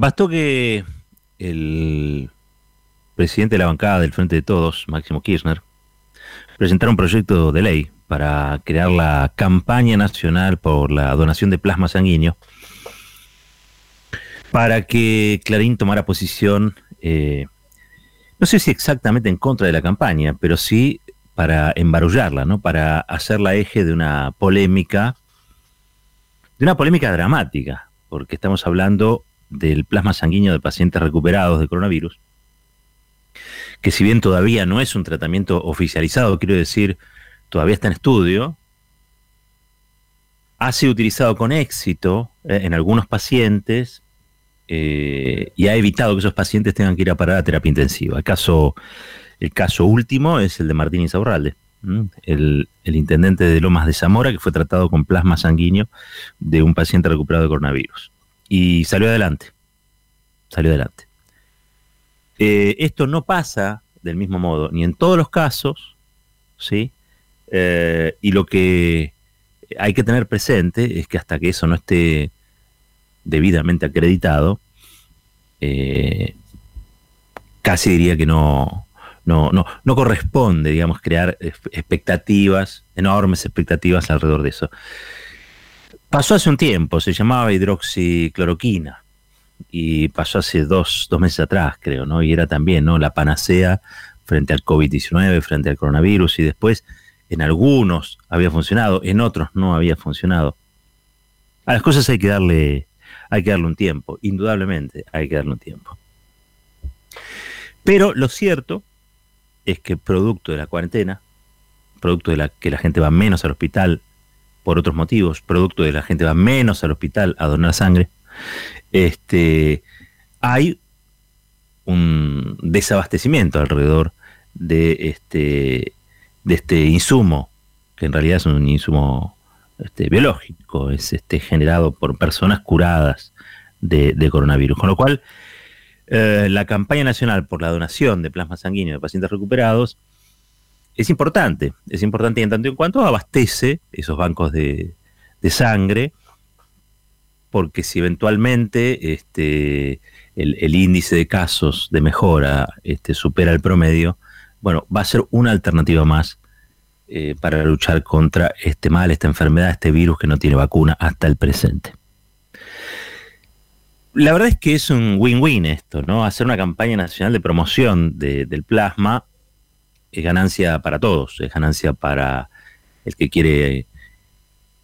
Bastó que el presidente de la bancada del Frente de Todos, Máximo Kirchner, presentara un proyecto de ley para crear la campaña nacional por la donación de plasma sanguíneo para que Clarín tomara posición, eh, no sé si exactamente en contra de la campaña, pero sí para embarullarla, ¿no? Para hacerla eje de una polémica, de una polémica dramática, porque estamos hablando del plasma sanguíneo de pacientes recuperados de coronavirus, que si bien todavía no es un tratamiento oficializado, quiero decir, todavía está en estudio, ha sido utilizado con éxito eh, en algunos pacientes eh, y ha evitado que esos pacientes tengan que ir a parar a terapia intensiva. El caso, el caso último es el de Martín Isaurralde, el, el, intendente de Lomas de Zamora, que fue tratado con plasma sanguíneo de un paciente recuperado de coronavirus. Y salió adelante. Salió adelante. Eh, esto no pasa del mismo modo, ni en todos los casos, ¿sí? Eh, y lo que hay que tener presente es que hasta que eso no esté debidamente acreditado, eh, casi diría que no, no, no, no corresponde, digamos, crear expectativas, enormes expectativas alrededor de eso. Pasó hace un tiempo, se llamaba hidroxicloroquina y pasó hace dos, dos meses atrás, creo, ¿no? Y era también, ¿no? La panacea frente al COVID-19, frente al coronavirus y después en algunos había funcionado, en otros no había funcionado. A las cosas hay que darle, hay que darle un tiempo, indudablemente hay que darle un tiempo. Pero lo cierto es que producto de la cuarentena, producto de la que la gente va menos al hospital por otros motivos, producto de la gente va menos al hospital a donar sangre, este, hay un desabastecimiento alrededor de este, de este insumo, que en realidad es un insumo este, biológico, es este, generado por personas curadas de, coronavirus. Con lo cual, eh, la campaña nacional por la donación de plasma sanguíneo de pacientes recuperados es importante, es importante en tanto en cuanto abastece esos bancos de, sangre, porque si eventualmente este, el, índice de casos de mejora este, supera el promedio, bueno, va a ser una alternativa más eh, para luchar contra este mal, esta enfermedad, este virus que no tiene vacuna hasta el presente. La verdad es que es un win-win esto, ¿no? Hacer una campaña nacional de promoción del plasma es ganancia para todos, es ganancia para el que quiere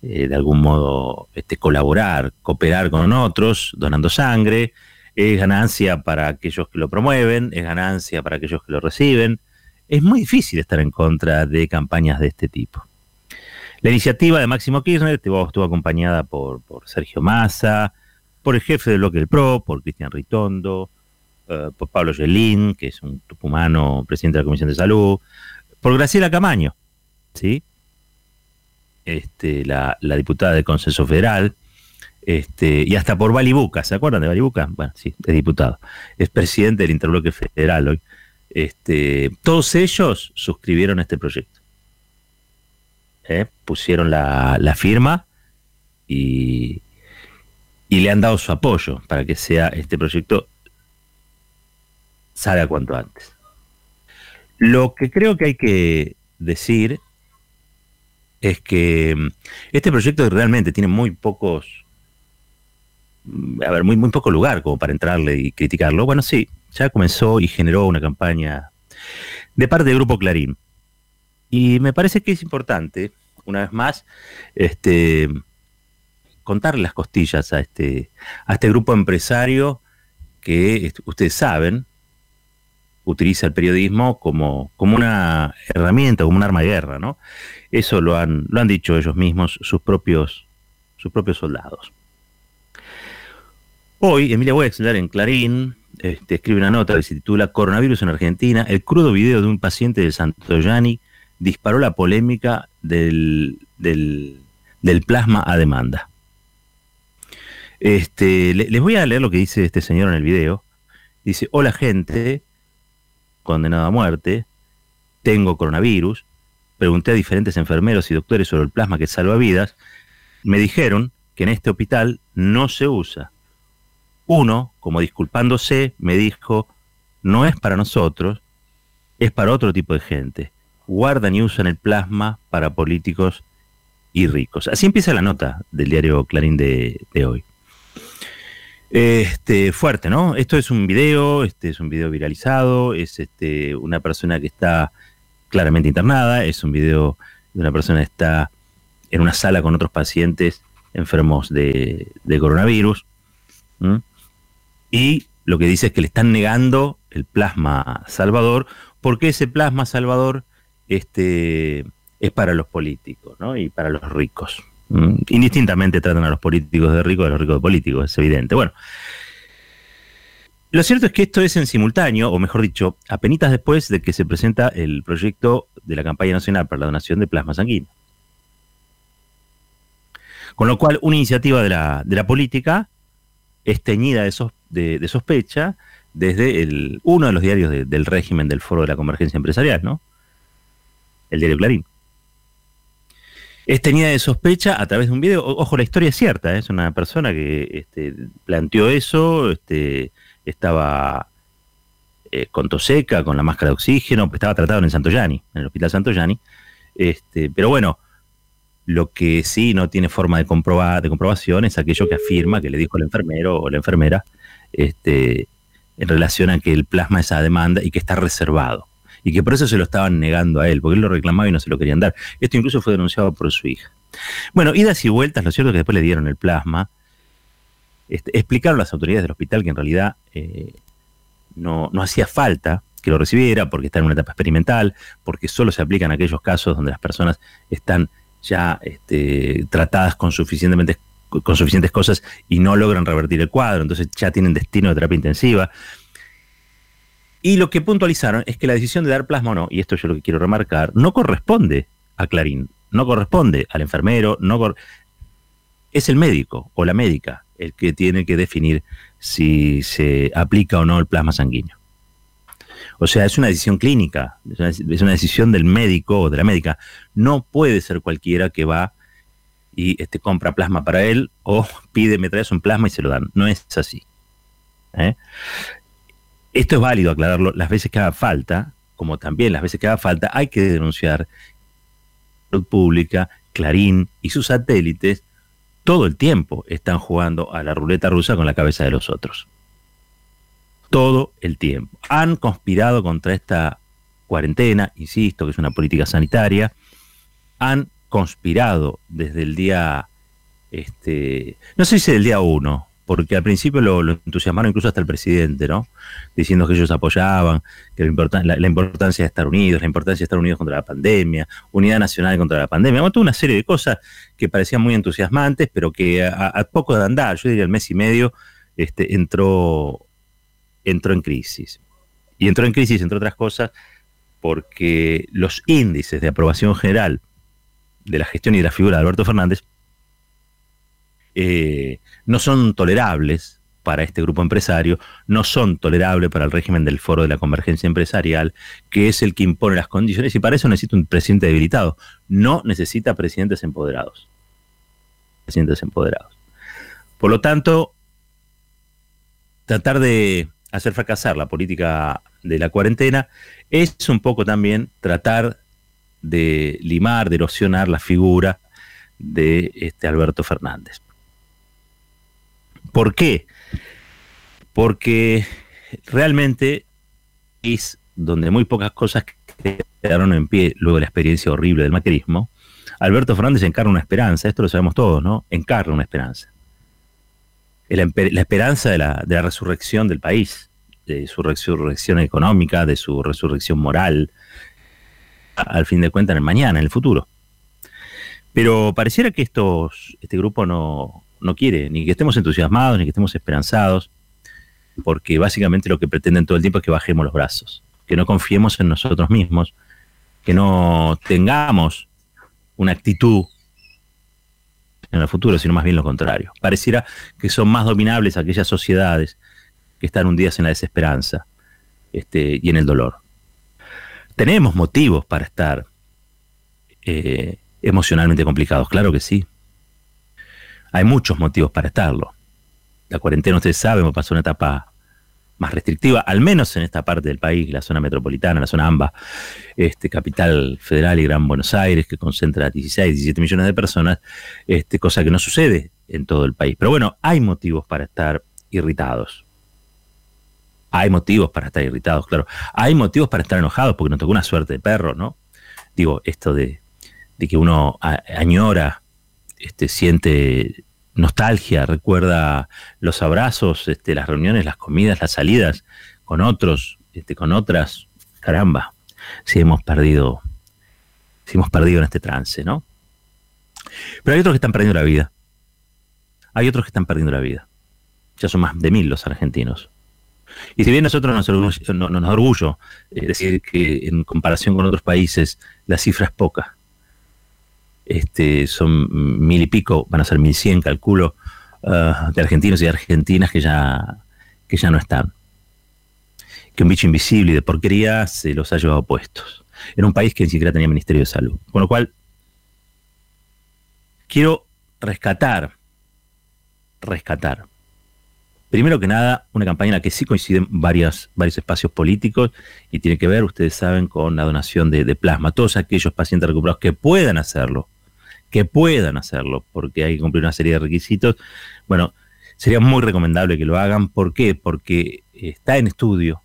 eh, de algún modo este, colaborar, cooperar con otros, donando sangre, es ganancia para aquellos que lo promueven, es ganancia para aquellos que lo reciben. Es muy difícil estar en contra de campañas de este tipo. La iniciativa de Máximo Kirchner estuvo, acompañada por, por Sergio Massa, por el jefe del bloque del PRO, por Cristian Ritondo, eh, por Pablo Yelín, que es un tucumano presidente de la Comisión de Salud, por Graciela Camaño, ¿sí? Este, la, diputada del Consejo Federal, este, y hasta por Balibuca, ¿se acuerdan de Balibuca? Bueno, sí, es diputado, es presidente del Interbloque Federal hoy. Este, todos ellos suscribieron este proyecto. ¿eh? Pusieron la, la firma y, y le han dado su apoyo para que sea este proyecto salga cuanto antes. Lo que creo que hay que decir es que mm, este proyecto realmente tiene muy pocos, mm, a ver, muy, muy poco lugar como para entrarle y criticarlo. Bueno, sí, ya comenzó y generó una campaña de parte del Grupo Clarín. Y me parece que es importante, una vez más, este, contarle las costillas a este, a este grupo empresario que ustedes saben, utiliza el periodismo como, como una herramienta, como un arma de guerra, ¿no? Eso lo han, lo han dicho ellos mismos, sus propios, sus propios soldados. Hoy, Emilia Wexler en Clarín este, escribe una nota que se titula Coronavirus en Argentina. El crudo video de un paciente de Santoyani disparó la polémica del, del, plasma a demanda. Este, les voy a leer lo que dice este señor en el video. Dice, hola gente, condenado a muerte, tengo coronavirus, pregunté a diferentes enfermeros y doctores sobre el plasma que salva vidas, me dijeron que en este hospital no se usa. Uno, como disculpándose, me dijo, no es para nosotros, es para otro tipo de gente. Guardan y usan el plasma para políticos y ricos. Así empieza la nota del diario Clarín de, hoy. Este, fuerte, ¿no? Esto es un video, este es un video viralizado, es este, una persona que está claramente internada, es un video de una persona que está en una sala con otros pacientes enfermos de, coronavirus. Y lo que dice es que le están negando el plasma salvador, porque ese plasma salvador este, es para los políticos ¿no? y para los ricos. Indistintamente tratan a los políticos de ricos y a los ricos de políticos, es evidente. Bueno, lo cierto es que esto es en simultáneo, o mejor dicho, apenas después de que se presenta el proyecto de la campaña nacional para la donación de plasma sanguíneo. Con lo cual, una iniciativa de la, de la política es teñida de, de, sospecha desde el, uno de los diarios del régimen del Foro de la Convergencia Empresarial, ¿no? El diario Clarín. Es teñida de sospecha a través de un video. ojo, la historia es cierta, ¿eh? es una persona que este, planteó eso, este, estaba eh, con toseca, con la máscara de oxígeno, estaba tratado en Santoyani, en el Hospital Santoyani. Este, pero bueno, lo que sí no tiene forma de, comprobar, de comprobación es aquello que afirma que le dijo el enfermero o la enfermera este, en relación a que el plasma es a demanda y que está reservado. Y que por eso se lo estaban negando a él, porque él lo reclamaba y no se lo querían dar. Esto incluso fue denunciado por su hija. Bueno, idas y vueltas, lo cierto es que después le dieron el plasma. Este, explicaron las autoridades del hospital que en realidad eh, no, no hacía falta que lo recibiera porque está en una etapa experimental, porque solo se aplican aquellos casos donde las personas están ya este, tratadas con, suficientemente, con suficientes cosas y no logran revertir el cuadro, entonces ya tienen destino de terapia intensiva. Y lo que puntualizaron es que la decisión de dar plasma o no, y esto yo lo que quiero remarcar, no corresponde a Clarín, no corresponde al enfermero, no es el médico o la médica el que tiene que definir si se aplica o no el plasma sanguíneo. O sea, es una decisión clínica, es una, decisión del médico o de la médica. No puede ser cualquiera que va y este, compra plasma para él o pide, me traes un plasma y se lo dan. No es así. ¿eh? Esto es válido aclararlo las veces que haga falta, como también las veces que haga falta, hay que denunciar salud pública, Clarín y sus satélites todo el tiempo están jugando a la ruleta rusa con la cabeza de los otros todo el tiempo. Han conspirado contra esta cuarentena, insisto, que es una política sanitaria, han conspirado desde el día, este, no sé si el día uno, porque al principio lo, entusiasmaron incluso hasta el presidente, ¿no? Diciendo que ellos apoyaban, que la, importancia de estar unidos, la importancia de estar unidos contra la pandemia, unidad nacional contra la pandemia, bueno, toda una serie de cosas que parecían muy entusiasmantes, pero que a, poco de andar, yo diría el mes y medio, este, entró entró en crisis. Y entró en crisis, entre otras cosas, porque los índices de aprobación general de la gestión y de la figura de Alberto Fernández eh, no son tolerables para este grupo empresario, no son tolerables para el régimen del foro de la convergencia empresarial, que es el que impone las condiciones, y para eso necesita un presidente debilitado. No necesita presidentes empoderados. Presidentes empoderados. Por lo tanto, tratar de hacer fracasar la política de la cuarentena es un poco también tratar de limar, de erosionar la figura de este Alberto Fernández. ¿Por qué? Porque realmente es donde muy pocas cosas quedaron en pie luego de la experiencia horrible del macrismo. Alberto Fernández encarna una esperanza, esto lo sabemos todos, ¿no? Encarna una esperanza la, esperanza de la, de la, resurrección del país, de su resurrección económica, de su resurrección moral, al fin de cuentas en el mañana, en el futuro. Pero pareciera que estos, este grupo no, no quiere ni que estemos entusiasmados, ni que estemos esperanzados, porque básicamente lo que pretenden todo el tiempo es que bajemos los brazos, que no confiemos en nosotros mismos, que no tengamos una actitud en el futuro, sino más bien lo contrario. Pareciera que son más dominables aquellas sociedades que están hundidas en la desesperanza este, y en el dolor. Tenemos motivos para estar eh, emocionalmente complicados, claro que sí. Hay muchos motivos para estarlo. la cuarentena, ustedes saben, pasó una etapa más restrictiva, al menos en esta parte del país, la zona metropolitana, la zona AMBA, este, capital federal y Gran Buenos Aires, que concentra 16, 17 millones de personas, este, cosa que no sucede en todo el país. Pero bueno, hay motivos para estar irritados. Hay motivos para estar irritados, claro. Hay motivos para estar enojados porque nos tocó una suerte de perro, ¿no? Digo, esto de, que uno añora, este, siente nostalgia, recuerda los abrazos, este, las reuniones, las comidas, las salidas con otros, este, con otras. Caramba, si hemos perdido, si hemos perdido en este trance, ¿no? Pero hay otros que están perdiendo la vida. Hay otros que están perdiendo la vida. Ya son más de mil los argentinos. Y si bien nosotros nos, orgullo, no, nos orgullo eh, decir que en comparación con otros países la cifra es poca, este, son mil y pico, van a ser mil cien, calculo, uh, de argentinos y argentinas que ya, que ya no están. Que un bicho invisible y de porquería se los ha llevado puestos. En un país que ni siquiera tenía Ministerio de Salud. Con lo cual, quiero rescatar, rescatar. Primero que nada, una campaña en la que sí coinciden varios espacios políticos y tiene que ver, ustedes saben, con la donación de plasma. Todos aquellos pacientes recuperados que puedan hacerlo, que puedan hacerlo, porque hay que cumplir una serie de requisitos. Bueno, sería muy recomendable que lo hagan. ¿Por qué? Porque está en estudio,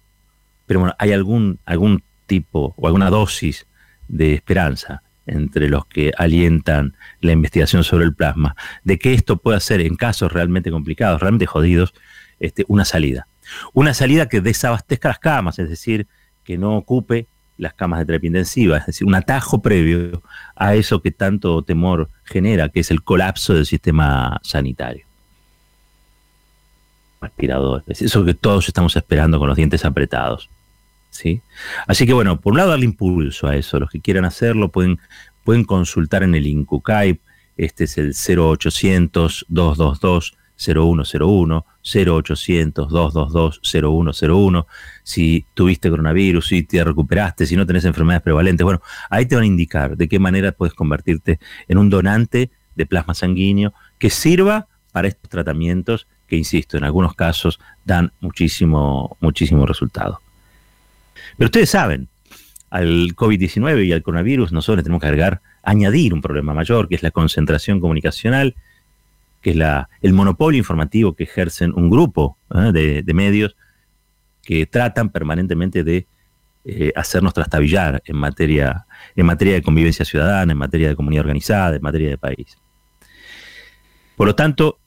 pero bueno, hay algún, algún tipo o alguna dosis de esperanza entre los que alientan la investigación sobre el plasma, de que esto pueda ser, en casos realmente complicados, realmente jodidos, este, una salida. Una salida que desabastezca las camas, es decir, que no ocupe las camas de terapia intensiva, es decir, un atajo previo a eso que tanto temor genera, que es el colapso del sistema sanitario. Aspirador, es eso que todos estamos esperando con los dientes apretados. ¿sí? Así que bueno, por un lado darle impulso a eso, los que quieran hacerlo pueden, pueden consultar en el INCUCAIP, este es el 0800 222 0101, 0800-222-0101, si tuviste coronavirus, si te recuperaste, si no tenés enfermedades prevalentes. Bueno, ahí te van a indicar de qué manera puedes convertirte en un donante de plasma sanguíneo que sirva para estos tratamientos que, insisto, en algunos casos dan muchísimo, muchísimo resultado. Pero ustedes saben, al COVID-19 y al coronavirus nosotros tenemos que agregar, añadir un problema mayor, que es la concentración comunicacional que es la, el monopolio informativo que ejercen un grupo ¿eh? de, medios que tratan permanentemente de eh, hacernos trastabillar en materia, en materia de convivencia ciudadana, en materia de comunidad organizada, en materia de país. Por lo tanto,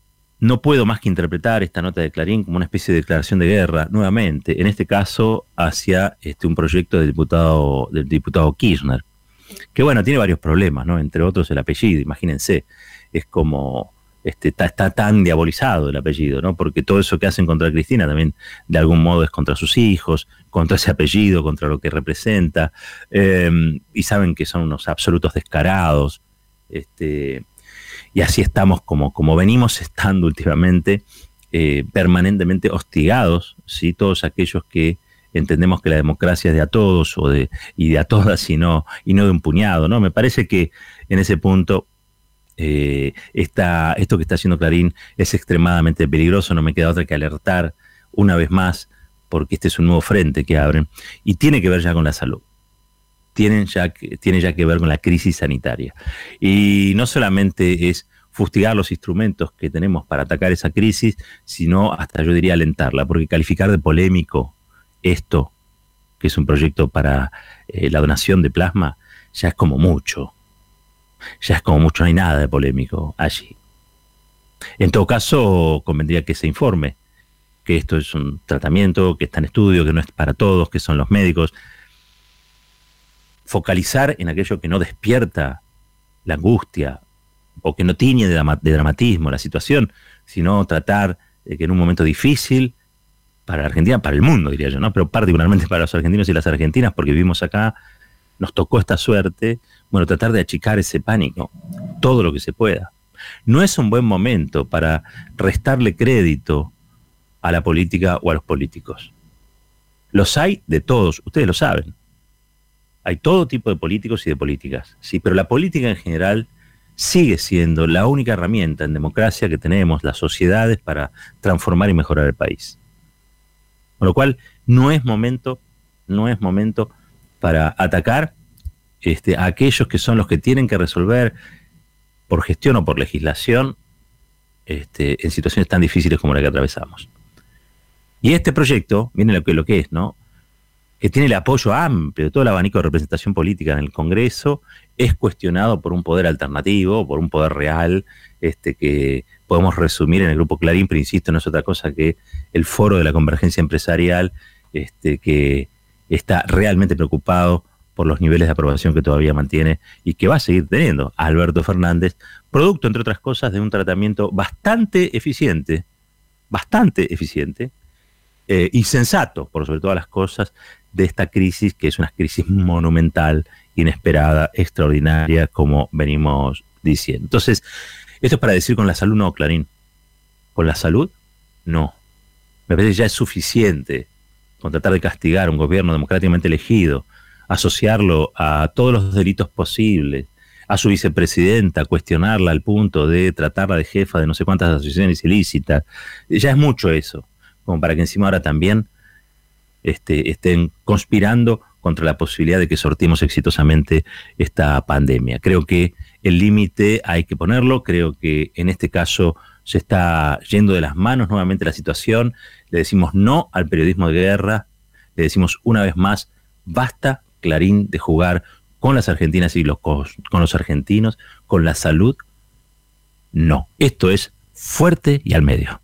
no puedo más que interpretar esta nota de Clarín como una especie de declaración de guerra, nuevamente, en este caso hacia este, un proyecto del diputado, del diputado Kirchner, que bueno, tiene varios problemas, ¿no? Entre otros el apellido, imagínense, es como este, está, tan diabolizado el apellido, ¿no? Porque todo eso que hacen contra Cristina también de algún modo es contra sus hijos, contra ese apellido, contra lo que representa, em, y saben que son unos absolutos descarados, este, y así estamos como, como venimos estando últimamente, eh, permanentemente hostigados, ¿sí? Todos aquellos que entendemos que la democracia es de a todos o de, y de a todas y no, y no de un puñado, ¿no? Me parece que en ese punto eh, esto que está haciendo Clarín es extremadamente peligroso, no me queda otra que alertar una vez más, porque este es un nuevo frente que abren, y tiene que ver ya con la salud. Tiene ya que ver con la crisis sanitaria. Y no solamente es fustigar los instrumentos que tenemos para atacar esa crisis, sino hasta yo diría alentarla, porque calificar de polémico esto, que es un proyecto para eh, la donación de plasma, ya es como mucho ya es como mucho, no hay nada de polémico allí. En todo caso, convendría que se informe que esto es un tratamiento, que está en estudio, que no es para todos, que son los médicos. Focalizar en aquello que no despierta la angustia o que no tiñe de, dramatismo la situación, sino tratar de que en un momento difícil para la Argentina, para el mundo, diría yo, ¿no? Pero particularmente para los argentinos y las argentinas, porque vivimos acá, nos tocó esta suerte, bueno, tratar de achicar ese pánico, todo lo que se pueda. No es un buen momento para restarle crédito a la política o a los políticos. Los hay de todos, ustedes lo saben. Hay todo tipo de políticos y de políticas, sí, pero la política en general sigue siendo la única herramienta en democracia que tenemos las sociedades para transformar y mejorar el país. Con lo cual, no es momento, no es momento para atacar este, a aquellos que son los que tienen que resolver por gestión o por legislación este, en situaciones tan difíciles como la que atravesamos. Y este proyecto, viene lo que, lo que es, ¿no? que tiene el apoyo amplio de todo el abanico de representación política en el Congreso, es cuestionado por un poder alternativo, por un poder real, este, que podemos resumir en el Grupo Clarín, pero insisto, no es otra cosa que el foro de la convergencia empresarial, este, que está realmente preocupado por los niveles de aprobación que todavía mantiene y que va a seguir teniendo Alberto Fernández, producto, entre otras cosas, de un tratamiento bastante eficiente, bastante eficiente eh, y sensato, por sobre todas las cosas, de esta crisis, que es una crisis monumental, inesperada, extraordinaria, como venimos diciendo. Entonces, esto es para decir con la salud no, Clarín. Con la salud, no. Me parece que ya es suficiente con tratar de castigar un gobierno democráticamente elegido, asociarlo a todos los delitos posibles, a su vicepresidenta, cuestionarla al punto de tratarla de jefa de no sé cuántas asociaciones ilícitas. Ya es mucho eso, como para que encima ahora también este, estén conspirando contra la posibilidad de que sortimos exitosamente esta pandemia. Creo que el límite hay que ponerlo, creo que en este caso se está yendo de las manos nuevamente la situación, le decimos no al periodismo de guerra, le decimos una vez más, basta, Clarín, de jugar con las argentinas y los, con los argentinos, con la salud, no. Esto es fuerte y al medio.